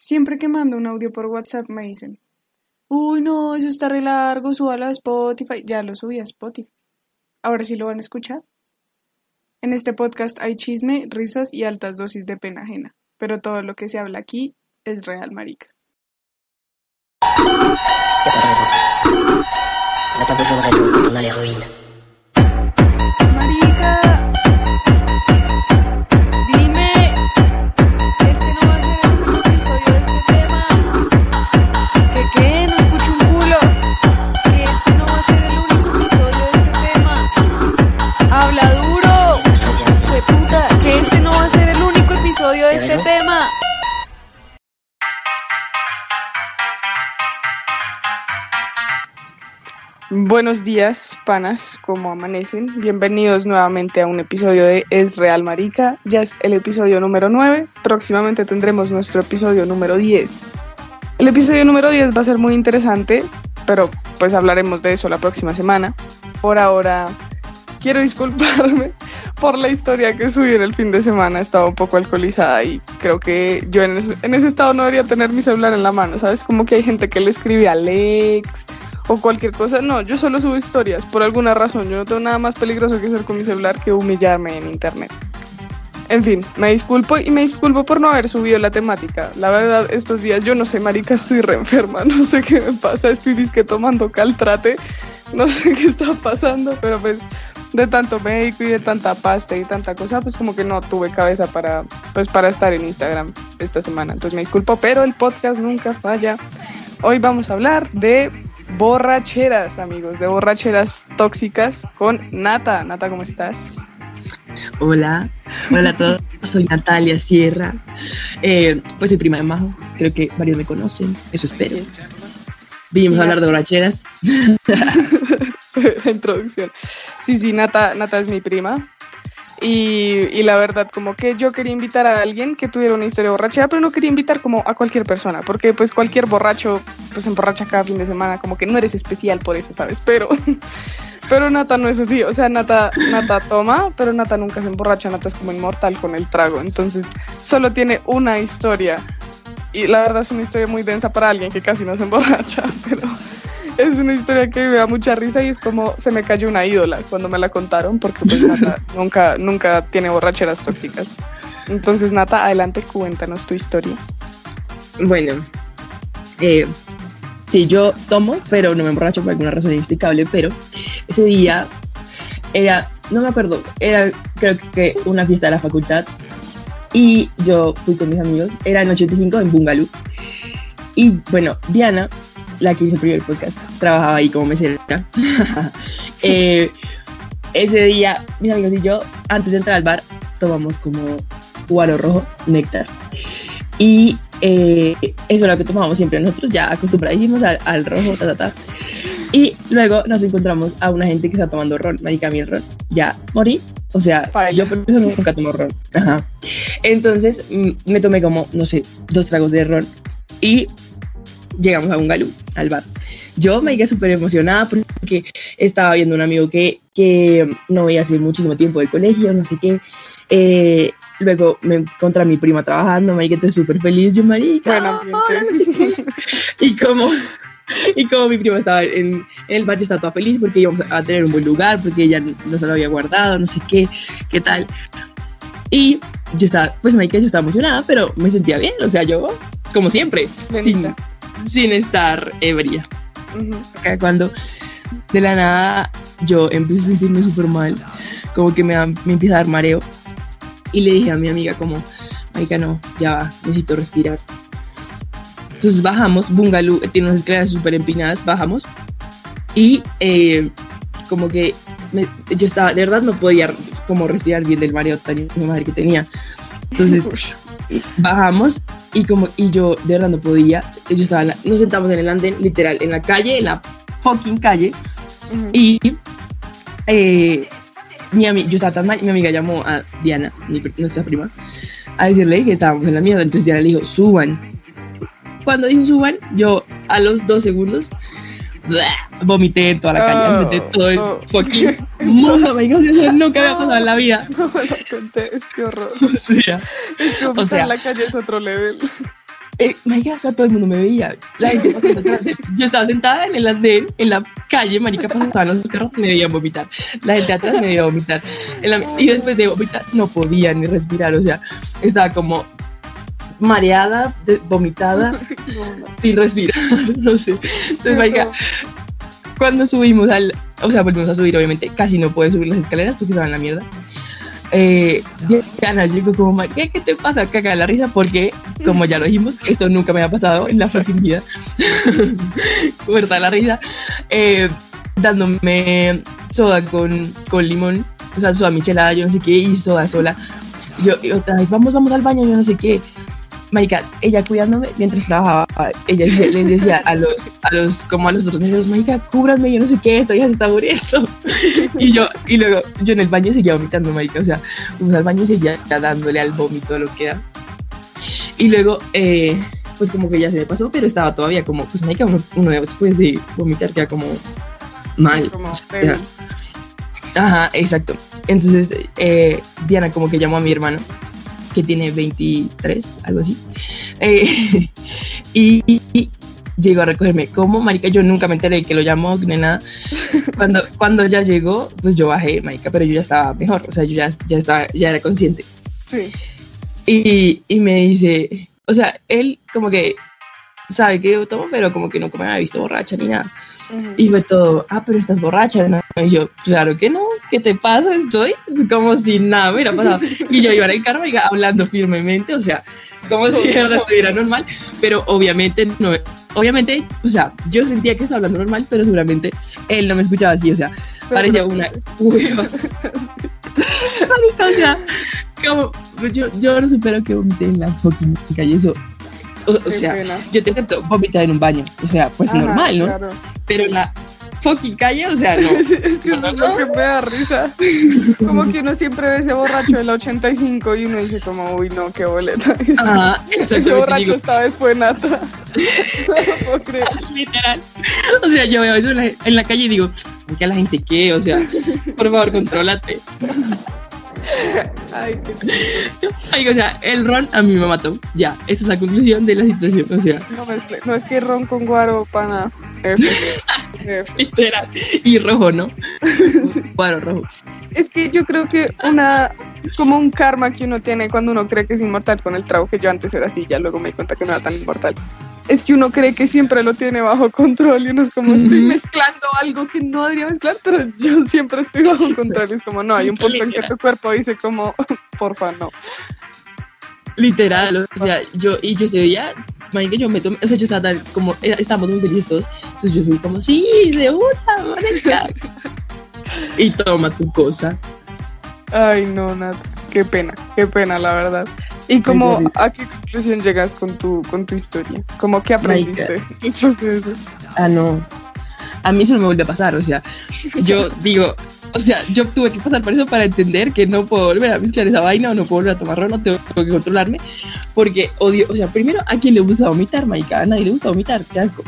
Siempre que mando un audio por WhatsApp me dicen, uy no, eso está re largo, súbalo a Spotify. Ya lo subí a Spotify. Ahora sí lo van a escuchar. En este podcast hay chisme, risas y altas dosis de pena ajena, pero todo lo que se habla aquí es real, marica. Marica, episodio de este tema. Buenos días, panas, ¿cómo amanecen? Bienvenidos nuevamente a un episodio de Es Real Marica. Ya es el episodio número 9. Próximamente tendremos nuestro episodio número 10. El episodio número 10 va a ser muy interesante, pero pues hablaremos de eso la próxima semana. Por ahora, quiero disculparme por la historia que subí en el fin de semana. Estaba un poco alcoholizada y creo que yo en ese, en estado no debería tener mi celular en la mano, ¿sabes? Como que hay gente que le escribe a Alex o cualquier cosa. No, yo solo subo historias por alguna razón. Yo no tengo nada más peligroso que hacer con mi celular que humillarme en internet. En fin, me disculpo y me disculpo por no haber subido la temática. La verdad, estos días yo no sé, marica, estoy re enferma, no sé qué me pasa, estoy disque tomando caltrate, no sé qué está pasando, pero pues de tanto médico y de tanta pasta y tanta cosa, pues como que no tuve cabeza para, pues para estar en Instagram esta semana. Entonces me disculpo, pero el podcast nunca falla. Hoy vamos a hablar de borracheras, amigos, de borracheras tóxicas con Nata. Nata, ¿cómo estás? Hola, hola a todos, soy Natalia Sierra, eh, pues soy prima de Majo, creo que varios me conocen, eso espero. Vinimos a hablar de borracheras. introducción. Sí, sí, Nata, Nata es mi prima. Y, y la verdad, como que yo quería invitar a alguien que tuviera una historia borrachera, pero no quería invitar como a cualquier persona, porque pues cualquier borracho pues emborracha cada fin de semana, como que no eres especial por eso, ¿sabes? Pero, pero Nata no es así, o sea, Nata, Nata toma, pero Nata nunca se emborracha, Nata es como inmortal con el trago, entonces solo tiene una historia. Y la verdad es una historia muy densa para alguien que casi no se emborracha, pero es una historia que me da mucha risa y es como se me cayó una ídola cuando me la contaron, porque pues Nata nunca, nunca tiene borracheras tóxicas. Entonces, Nata, adelante, cuéntanos tu historia. Bueno, eh, sí, yo tomo, pero no me emborracho por alguna razón inexplicable, pero ese día era, no me acuerdo, era creo que una fiesta de la facultad y yo fui con mis amigos, era en 85 en Bungalú y bueno, Diana, la que hizo el primer podcast, trabajaba ahí como mesera. Eh, ese día, mis amigos y yo, antes de entrar al bar, tomamos como guaro rojo, néctar. Y eh, eso es lo que tomábamos siempre nosotros, ya acostumbradísimos al, al rojo, ta, ta, ta. Y luego nos encontramos a una gente que está tomando ron, marica, el ron, ya morí. O sea, yo por eso nunca tomo ron. Ajá. Entonces mm, me tomé como, no sé, dos tragos de ron y llegamos a un galú, al bar. Yo me quedé súper emocionada porque estaba viendo un amigo que, que no veía hace muchísimo tiempo del colegio, no sé qué. Eh, luego me encontré a mi prima trabajando, marica, entonces súper feliz, yo, marica, Buen ambiente. hola, no sé qué. y como y como mi prima estaba en, en el bar, yo estaba toda feliz porque íbamos a tener un buen lugar, porque ella no se lo había guardado, no sé qué, qué tal. Y yo estaba, pues marica, yo estaba emocionada, pero me sentía bien, o sea, yo, como siempre, Benita. sin estar ebria. Acá Cuando de la nada yo empiezo a sentirme súper mal, como que me, da- me empieza a dar mareo. Y le dije a mi amiga como, marica, no, ya va, necesito respirar. Entonces bajamos, Bungalú tiene unas escaleras súper empinadas, bajamos. Y eh, como que me- yo estaba, de verdad no podía como respirar bien del mareo tan madre que tenía. Entonces bajamos y como y yo de verdad no podía yo estaba la- nos sentamos en el andén literal en la calle en la fucking calle Ujú. y eh, mi yo estaba tan mal mi amiga llamó a Diana mi nuestra prima a decirle que estábamos en la mierda entonces Diana le dijo suban cuando dijo suban yo a los dos segundos vomité en toda la calle, Oh, de todo el oh. fucking mundo, me dijo, eso nunca había pasado en la vida. No me lo conté, es que horror. O sea, Es que sea- en la calle es otro level. eh, marica, o sea, todo el mundo me veía. La gente pasando atrás de- Yo estaba sentada en el andén, en la calle, marica, pasaban los carros, me veían vomitar. La gente atrás me veía vomitar. La- y después de vomitar, no podía ni respirar, o sea, estaba como mareada, de- vomitada, No, no. sin respirar, no sé. Entonces, marica, cuando subimos al, o sea, volvimos a subir, obviamente, casi no pude subir las escaleras porque estaba en la mierda. Eh, Diana llegó como, "Mar- ¿qué, ¿qué te pasa? Caga de la risa porque, como ya lo dijimos, esto nunca me ha pasado en la fucking vida. Muerta de la risa. Eh, dándome soda con, con limón, o sea, soda michelada, yo no sé qué, y soda sola. Yo y otra vez, vamos, vamos al baño, yo no sé qué. Marica, ella cuidándome mientras trabajaba, ella les decía a los, a los, como a los otros meseros, marica, cúbranme, yo no sé qué, esto ya se está muriendo. Y yo, y luego yo en el baño seguía vomitando, marica, o sea, fuimos al baño y seguía dándole al vómito lo que da. Y luego, eh, pues como que ya se me pasó, pero estaba todavía como, pues marica, uno, uno después de vomitar queda como mal. Como o sea. Ajá, exacto. Entonces, eh, Diana como que llamó a mi hermano, que tiene 23, algo así. Eh, y, y llegó a recogerme. Como, marica, yo nunca me enteré que lo llamó ni nada. Cuando, cuando ya llegó, pues yo bajé, marica, pero yo ya estaba mejor, o sea, yo ya, ya, estaba, ya era consciente. Sí. Y, y me dice, o sea, él como que sabe que yo tomo, pero como que nunca me había visto borracha ni nada. Y fue todo, ah, pero estás borracha, ¿no? Y yo, claro que no, ¿qué te pasa? Estoy como si nada me hubiera pasado. Y yo iba en el carro oiga, hablando firmemente, o sea, como si verdad estuviera normal, pero obviamente no, obviamente, o sea, yo sentía que estaba hablando normal, pero seguramente él no me escuchaba así, o sea, parecía una hueva. O sea, como, yo, yo no supero que vomité en la fucking calle, eso, o, o sea, pena. yo te acepto vomitar en un baño, o sea, pues Ajá, normal, ¿no? claro. Pero la fucking calle, o sea, no. es que eso es lo que me da risa. Como que uno siempre ve ese borracho del 85 y uno dice como, uy, no, qué boleta. Ajá, ese borracho Digo, esta vez fue nata. No lo puedo creer. literal. O sea, yo veo eso en la, en la calle y digo, ¿qué a la gente qué? O sea, por favor, contrólate. Ay, qué. Ay, o sea, el ron a mí me mató. Ya, esa es la conclusión de la situación. O sea, No, mezcle- no es que ron con guaro, pana. F. F. literal. Y rojo, ¿no? Cuadro rojo. Es que yo creo que una, como un karma que uno tiene cuando uno cree que es inmortal con el trago, que yo antes era así, ya luego me di cuenta que no era tan inmortal. Es que uno cree que siempre lo tiene bajo control y uno es como, estoy mezclando algo que no debería mezclar, pero yo siempre estoy bajo control. Y es como, no, hay un punto en que tu cuerpo dice como, porfa, no. Literal, o sea, yo, y yo ese día, marica, yo me tomé, o sea, yo estaba tan, como, era- estábamos muy felices todos, entonces yo fui como, sí, de una, marica. Y toma tu cosa. Ay, no, Nat, qué pena, qué pena, la verdad. ¿Y como a qué conclusión llegas con tu, con tu historia? ¿Cómo que aprendiste después de eso? Ah, no. A mí eso no me vuelve a pasar, o sea, yo digo, o sea, yo tuve que pasar por eso para entender que no puedo volver a mezclar esa vaina o no puedo volver a tomar ron, no tengo, tengo que controlarme, porque odio, o sea, primero, ¿a quién le gusta vomitar, marica? A nadie le gusta vomitar, qué asco.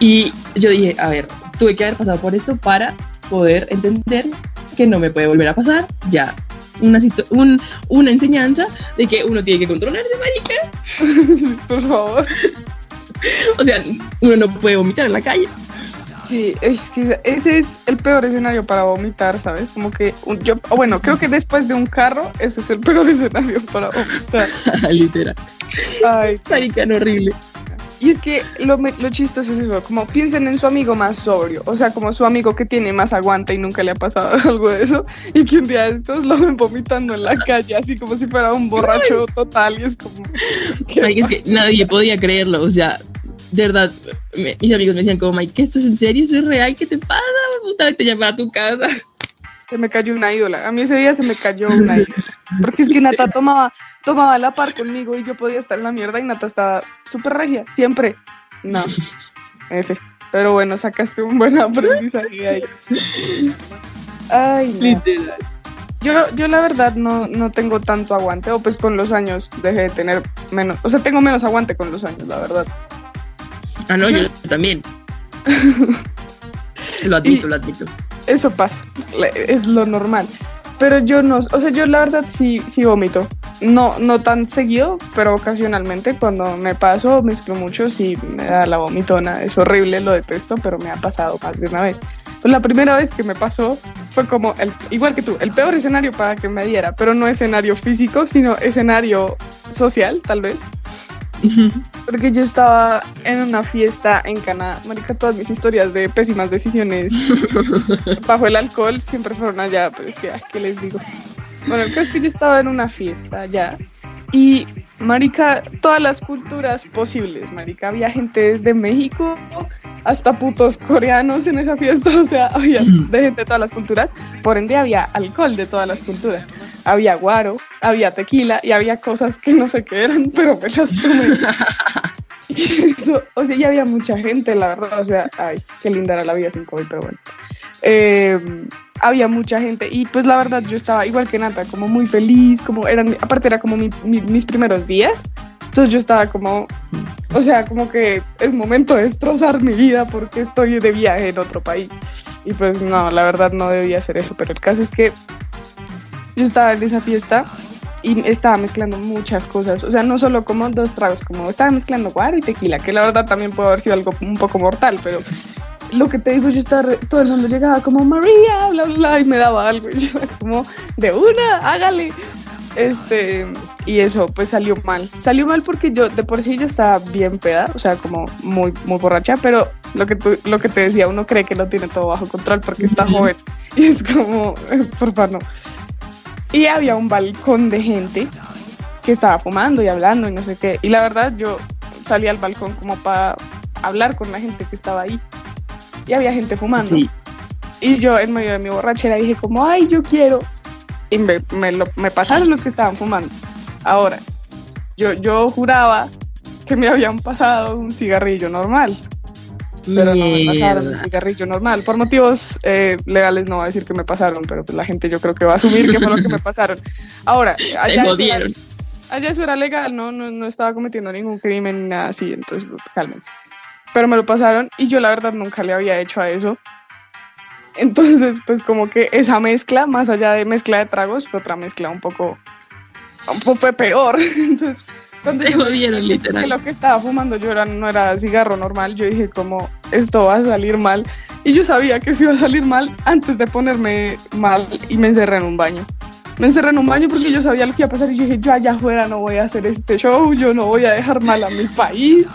Y yo dije, a ver, tuve que haber pasado por esto para poder entender que no me puede volver a pasar, ya. Una, un- una enseñanza de que uno tiene que controlarse, marica. Por favor. O sea, uno no puede vomitar en la calle. Sí, es que ese es el peor escenario para vomitar, ¿sabes? Como que un- yo, bueno, creo que después de un carro, ese es el peor escenario para vomitar. Literal. Ay, Marica, no horrible. Y es que lo, lo chistoso es eso, como piensen en su amigo más sobrio, o sea, como su amigo que tiene más aguante y nunca le ha pasado algo de eso, y que un día de estos lo ven vomitando en la calle, así como si fuera un borracho total, y es como... ¿qué Marica, es que nadie podía creerlo, o sea, de verdad, me- mis amigos me decían como, Mike, ¿esto es en serio? ¿Esto es real? ¿Qué te pasa? Puta, te llamaba a tu casa. Se me cayó una ídola. A mí ese día se me cayó una ídola. Porque es que Nata tomaba, tomaba la par conmigo y yo podía estar en la mierda y Nata estaba súper regia, siempre. No, F. Pero bueno, sacaste un buen aprendizaje ahí. Ay, no. Literal. Yo, yo la verdad no, no tengo tanto aguante, o pues con los años dejé de tener menos, o sea, tengo menos aguante con los años, la verdad. Ah, no, yo también. Lo admito, lo admito. Eso pasa, es lo normal. Pero yo no, o sea, yo la verdad sí, sí vomito. no, no tan seguido, pero ocasionalmente cuando me paso, mezclo mucho, sí me da la vomitona. Es horrible, lo detesto, pero me ha pasado más de una vez. Pues la primera vez que me pasó fue como, el, igual que tú, el peor escenario para que me diera, pero no escenario físico, sino escenario social, tal vez. Porque yo estaba en una fiesta en Canadá. Marica, todas mis historias de pésimas decisiones bajo el alcohol siempre fueron allá, pero es que, ¿qué les digo? Bueno, el caso es que yo estaba en una fiesta allá y, marica, todas las culturas posibles, marica. Había gente desde México hasta putos coreanos en esa fiesta, o sea, había de gente de todas las culturas. Por ende, había alcohol de todas las culturas. Había guaro, había tequila y había cosas que no sé qué eran, pero me las tomé. o sea, ya había mucha gente, la verdad, o sea, ay, qué linda era la vida sin COVID, pero bueno. Eh, había mucha gente y pues la verdad yo estaba igual que Nata, como muy feliz, como eran, aparte era como mis primeros días, entonces yo estaba como, o sea, como que es momento de destrozar mi vida porque estoy de viaje en otro país. Y pues no, la verdad no debía hacer eso, pero el caso es que yo estaba en esa fiesta y estaba mezclando muchas cosas, o sea, no solo como dos tragos, como estaba mezclando guaro y tequila, que la verdad también puede haber sido algo un poco mortal, pero lo que te digo, yo estaba, todo el mundo llegaba como María, bla, bla, bla, y me daba algo, y yo como, de una, hágale. Este, y eso pues salió mal. Salió mal porque yo de por sí ya estaba bien peda, o sea, como muy, muy borracha, pero lo que, tú, lo que te decía, uno cree que lo tiene todo bajo control porque está joven. Y es como, por favor, no. Y había un balcón de gente que estaba fumando y hablando y no sé qué. Y la verdad, yo salí al balcón como para hablar con la gente que estaba ahí y había gente fumando. Y yo en medio de mi borrachera dije como, ay, yo quiero. Y me, me, pasaron los que estaban fumando. Ahora, yo, yo juraba que me habían pasado un cigarrillo normal. Pero no me pasaron un cigarrillo normal. Por motivos eh, legales no voy a decir que me pasaron, pero pues la gente yo creo que va a asumir que fue lo que me pasaron. Ahora, allá, eso era, allá eso era legal, ¿no? No, no estaba cometiendo ningún crimen ni nada así, entonces cálmense pero me lo pasaron y yo la verdad nunca le había hecho a eso. Entonces, pues como que esa mezcla, más allá de mezcla de tragos, fue otra mezcla un poco, un poco peor. Entonces, cuando yo jodieron, literal. Que lo que estaba fumando yo era, no era cigarro normal, yo dije como, esto va a salir mal. Y yo sabía que se iba a salir mal antes de ponerme mal y me encerré en un baño. Me encerré en un baño porque yo sabía lo que iba a pasar y yo dije, yo allá afuera no voy a hacer este show, yo no voy a dejar mal a mi país.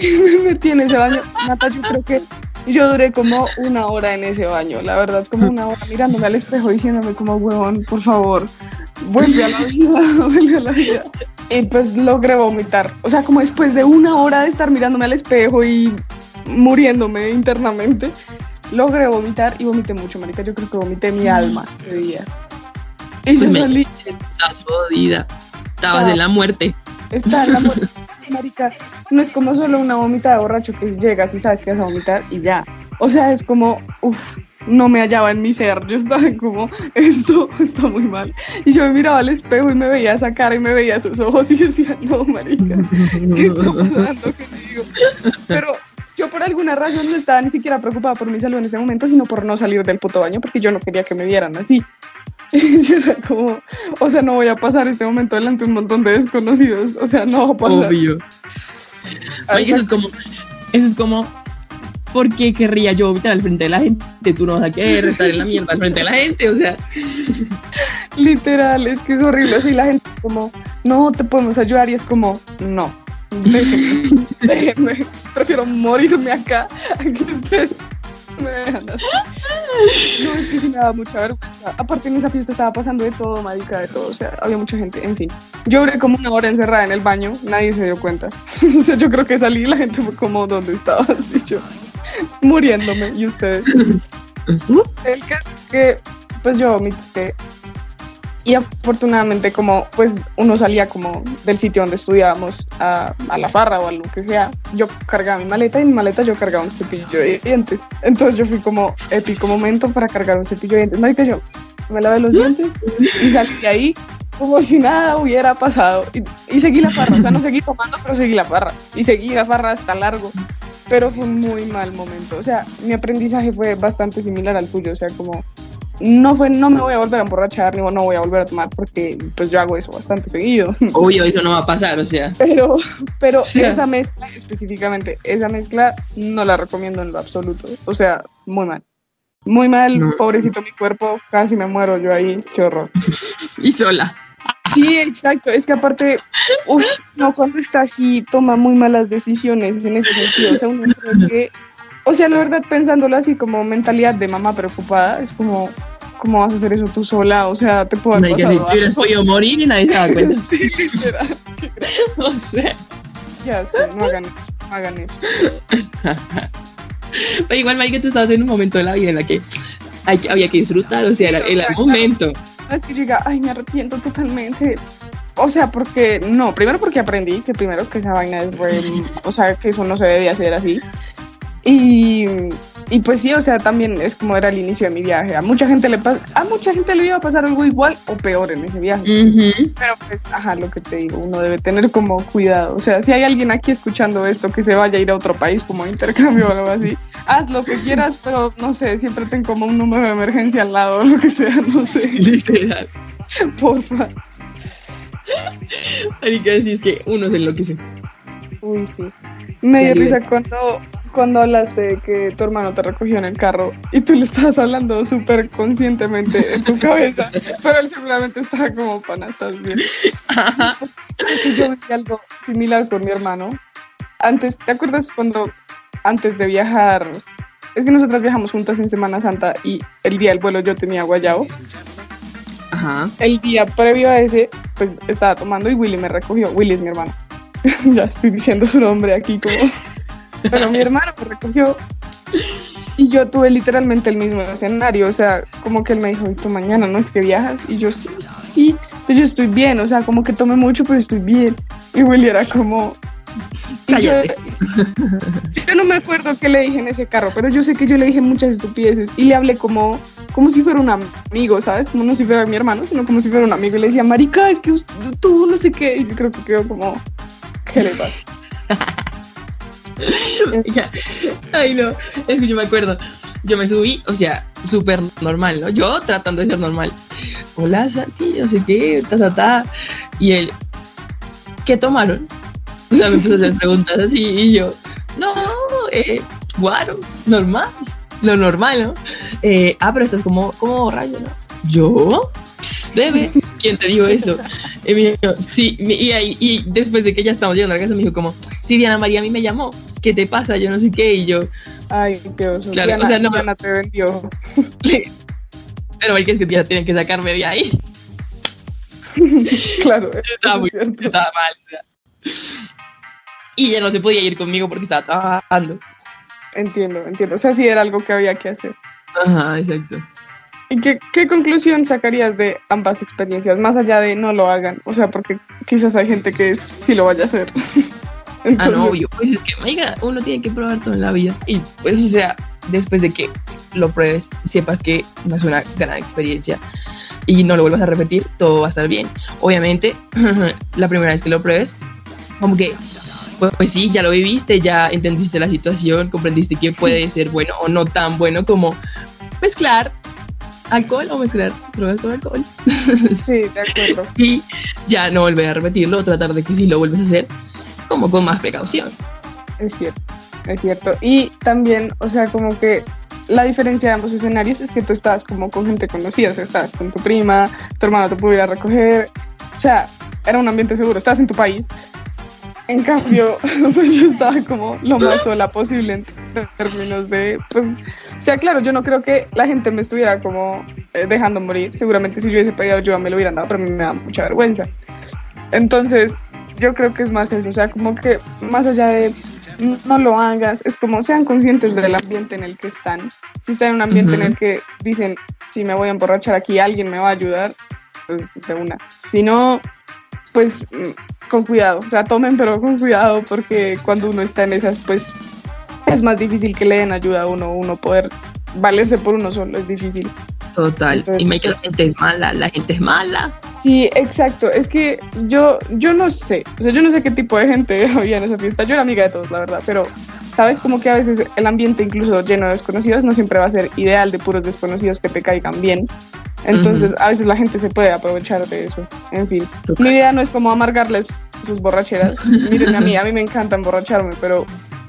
me metí en ese baño. Nata, yo creo que yo duré como una hora en ese baño, la verdad, como una hora mirándome al espejo diciéndome como, huevón, por favor, vuelve a la vida, vuelve a la vida. Y pues logré vomitar. O sea, como después de una hora de estar mirándome al espejo y muriéndome internamente, logré vomitar y vomité mucho, marica. Yo creo que vomité mi alma ese día. Y pues yo salí. Estás jodida. Estabas en la muerte. Está en la muerte. marica, no es como solo una vomita de borracho que llegas y sabes que vas a vomitar y ya. O sea, es como, uff, no me hallaba en mi ser. Yo estaba como, esto está muy mal. Y yo me miraba al espejo y me veía esa cara y me veía sus ojos y decía, no, marica, ¿qué está pasando? Pero yo por alguna razón no estaba ni siquiera preocupada por mi salud en ese momento, sino por no salir del puto baño porque yo no quería que me vieran así. Y era como, o sea, no voy a pasar este momento delante de un montón de desconocidos, o sea, no va a pasar. Obvio. eso es como, eso es como, ¿por qué querría yo vomitar al frente de la gente? Tú no vas a querer estar en la mierda al frente de la gente, o sea. Literal, es que es horrible. Así la gente como, no, te podemos ayudar y es como, no, déjenme, déjenme, prefiero morirme acá, aquí ustedes me dejan así. No, es que me daba mucha vergüenza. Aparte en esa fiesta estaba pasando de todo, marica, de todo. O sea, había mucha gente, en fin. Yo duré como una hora encerrada en el baño, nadie se dio cuenta. o sea, yo creo que salí y la gente fue como, ¿dónde estabas? Y yo, muriéndome. ¿Y ustedes? el caso es que, pues yo vomité y afortunadamente como pues uno salía como del sitio donde estudiábamos a, a, la farra o a lo que sea, yo cargaba mi maleta y en mi maleta yo cargaba un cepillo de dientes. Entonces yo fui como épico momento para cargar un cepillo de dientes. Marica, yo me lavé los dientes y salí de ahí como si nada hubiera pasado. Y, y seguí la farra, o sea, no seguí tomando, pero seguí la farra. Y seguí la farra hasta largo. Pero fue un muy mal momento. O sea, mi aprendizaje fue bastante similar al tuyo. O sea, como no fue, no me voy a volver a emborrachar, ni no voy a volver a tomar, porque pues yo hago eso bastante seguido. Obvio, eso no va a pasar, o sea. Pero, pero esa mezcla, específicamente, esa mezcla no la recomiendo en lo absoluto. O sea, muy mal. Muy mal, pobrecito mi cuerpo, casi me muero yo ahí, chorro. y sola. Sí, exacto. Es que aparte, uff, no, cuando está así, toma muy malas decisiones en ese sentido. O sea, uno cree que o sea, la verdad, pensándolo así como mentalidad de mamá preocupada, es como, ¿cómo vas a hacer eso tú sola? O sea, te puedo no, pasado Si hubieras podido morir y nadie se da cuenta. sí, literal. o sea. Ya sé, no hagan eso, no hagan eso. Pero igual, Mike, tú estabas en un momento de la vida en la que hay, había que disfrutar, o sea, era, el momento. No es que yo diga, ay, me arrepiento totalmente. O sea, porque, no, primero porque aprendí que primero que esa vaina es re, o sea, que eso no se debía hacer así. Y, y, pues sí, o sea, también es como era el inicio de mi viaje. A mucha gente le a mucha gente le iba a pasar algo igual o peor en ese viaje. Pero pues, ajá, lo que te digo, uno debe tener como cuidado. O sea, si hay alguien aquí escuchando esto que se vaya a ir a otro país como intercambio o algo así, haz lo que quieras, pero no sé, siempre ten como un número de emergencia al lado o lo que sea, no sé. Literal. Porfa. Hay que decir que uno se enloquece. Uy, sí. Me dio risa cuando cuando hablaste de que tu hermano te recogió en el carro y tú le estabas hablando súper conscientemente en tu cabeza, pero él seguramente estaba como, pana, estás bien. yo vi algo similar con mi hermano. Antes, ¿te acuerdas cuando antes de viajar? Es que nosotras viajamos juntas en Semana Santa y el día del vuelo yo tenía guayao. Ajá. El día previo a ese, pues estaba tomando y Willy me recogió. Willy es mi hermano. ya estoy diciendo su nombre aquí como pero mi hermano me recogió y yo tuve literalmente el mismo escenario, o sea, como que él me dijo, ¿y tú mañana no es que viajas? Y yo, sí, sí, pues yo estoy bien, o sea, como que tomé mucho, pero estoy bien. Y Willy era como... Cállate. Yo, no me acuerdo qué le dije en ese carro, pero yo sé que yo le dije muchas estupideces y le hablé como, como si fuera un amigo, ¿sabes? Como no si fuera mi hermano, sino como si fuera un amigo. Y le decía, Marica, es que tú no sé qué. Y yo creo que quedó como, ¿qué le pasa? Ay, no, es que yo me acuerdo. Yo me subí, o sea, súper normal, ¿no? Yo tratando de ser normal. Hola, Santi, no sé qué, ta, ta, ta. Y él, ¿qué tomaron? O sea, me empezó a hacer preguntas así y yo, no, eh, guaro, normal, lo normal, ¿no? Eh, ah, pero estás como, como borracho, ¿no? ¿Yo? bebé, ¿quién te dijo eso? Y me dijo, sí, y, ahí, y después de que ya estamos llegando a la casa, me dijo como, sí, Diana María a mí me llamó, ¿qué te pasa? Yo no sé qué, y yo... Ay, qué oso. Claro, Diana, o sea, no Diana te vendió. Pero es que ya tienen que sacarme de ahí. claro. Estaba, muy, estaba mal. Y ya no se podía ir conmigo porque estaba trabajando. Entiendo, entiendo. O sea, sí era algo que había que hacer. Ajá, exacto. ¿Y qué, qué, conclusión sacarías de ambas experiencias, más allá de no lo hagan? O sea, porque quizás hay gente que sí lo vaya a hacer. Entonces... Ah, no, obvio. Pues es que, oiga, uno tiene que probar todo en la vida. Y pues, o sea, después de que lo pruebes, sepas que es una gran experiencia y no lo vuelvas a repetir, todo va a estar bien. Obviamente, la primera vez que lo pruebes, como que, pues, pues sí, ya lo viviste, ya entendiste la situación, comprendiste que puede ser bueno o no tan bueno como mezclar alcohol o mezclar drogas con alcohol. Sí, de acuerdo. y ya no volver a repetirlo, tratar de que si lo vuelves a hacer, como con más precaución. Es cierto, es cierto. Y también, o sea, como que la diferencia de ambos escenarios es que tú estabas como con gente conocida, o sea, estabas con tu prima, tu hermano te pudiera recoger, o sea, era un ambiente seguro, estabas en tu país. En cambio, pues yo estaba como lo más sola posible en términos de, pues, o sea, claro, yo no creo que la gente me estuviera como eh, dejando morir. Seguramente si yo hubiese pedido ayuda me lo hubieran dado, pero a mí me da mucha vergüenza. Entonces, yo creo que es más eso, o sea, como que más allá de no lo hagas, es como sean conscientes del ambiente en el que están. Si están en un ambiente en el que dicen, si me voy a emborrachar aquí, alguien me va a ayudar, pues de una. Si no, pues mm, con cuidado, o sea, tomen pero con cuidado porque cuando uno está en esas, pues es más difícil que le den ayuda a uno, uno poder valerse por uno solo, es difícil. Total, y me que la gente es mala, la gente es mala. Sí, exacto, es que yo, yo no sé, o sea, yo no sé qué tipo de gente había en esa fiesta, yo era amiga de todos, la verdad, pero ¿Sabes? Como que a veces el ambiente incluso lleno de desconocidos no siempre va a ser ideal de puros desconocidos que te caigan bien. Entonces, a veces la gente se puede aprovechar de eso. En fin, mi idea no es como amargarles sus borracheras. Miren a mí, a mí me encanta emborracharme, pero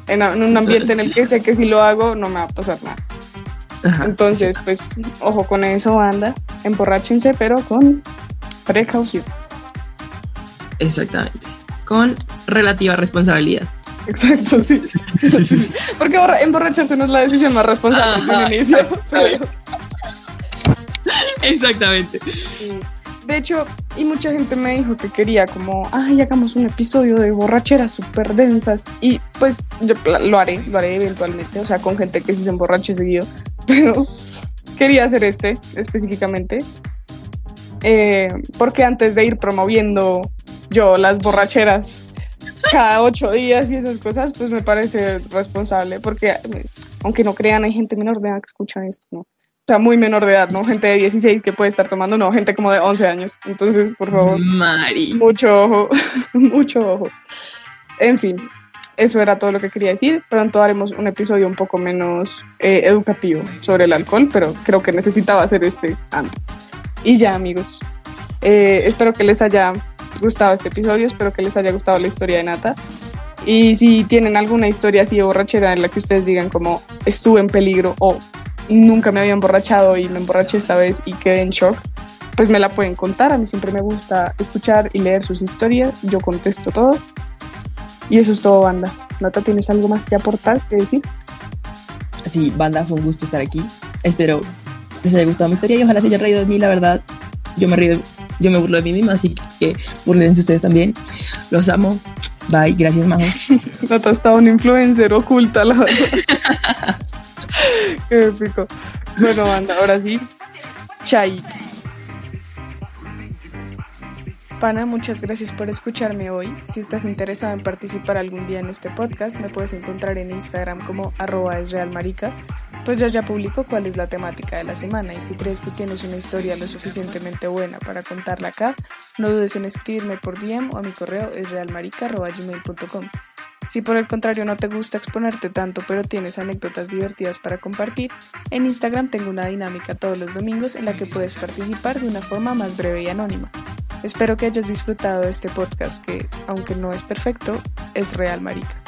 en, un ambiente en el que sé que si lo hago no me va a pasar nada. Entonces, pues, ojo con eso, banda. Emborráchense, pero con precaución. Exactamente. Con relativa responsabilidad. Exacto, sí. Porque emborracharse no es la decisión más responsable de inicio. Exactamente. De hecho, y mucha gente me dijo que quería como, ay, hagamos un episodio de borracheras súper densas. Y pues yo lo haré, lo haré eventualmente, o sea, con gente que sí se emborrache seguido. Pero quería hacer este específicamente. Eh, porque antes de ir promoviendo yo las borracheras cada ocho días y esas cosas, pues me parece responsable, porque aunque no crean, hay gente menor de edad que escucha esto, ¿no? O sea, muy menor de edad, ¿no? Gente de 16 que puede estar tomando, no, gente como de 11 años. Entonces, por favor, Mari. mucho ojo, mucho ojo. En fin, eso era todo lo que quería decir. Pronto haremos un episodio un poco menos eh, educativo sobre el alcohol, pero creo que necesitaba hacer este antes. Y ya, amigos. Eh, espero que les haya gustado este episodio, espero que les haya gustado la historia de Nata. Y si tienen alguna historia así de borrachera en la que ustedes digan como estuve en peligro o nunca me había emborrachado y me emborraché esta vez y quedé en shock, pues me la pueden contar. A mí siempre me gusta escuchar y leer sus historias. Yo contesto todo. Y eso es todo, banda. Nata, ¿tienes algo más que aportar, que decir? Sí, banda, fue un gusto estar aquí. Espero les haya gustado mi historia y ojalá se haya reído de mí, la verdad. Yo me río, yo me burlo de mí misma, así que burlense ustedes también. Los amo. Bye, gracias, Majo. Nata está un influencer oculta, la verdad. Qué épico. Bueno, banda, ahora sí. Chai. Pana, muchas gracias por escucharme hoy. Si estás interesado en participar algún día en este podcast, me puedes encontrar en Instagram como arroba esrealmarica, pues yo ya publico cuál es la temática de la semana y si crees que tienes una historia lo suficientemente buena para contarla acá, no dudes en escribirme por DM o a mi correo esrealmarica.gmail.com. Si por el contrario no te gusta exponerte tanto pero tienes anécdotas divertidas para compartir, en Instagram tengo una dinámica todos los domingos en la que puedes participar de una forma más breve y anónima. Espero que hayas disfrutado de este podcast que, aunque no es perfecto, es real, marica.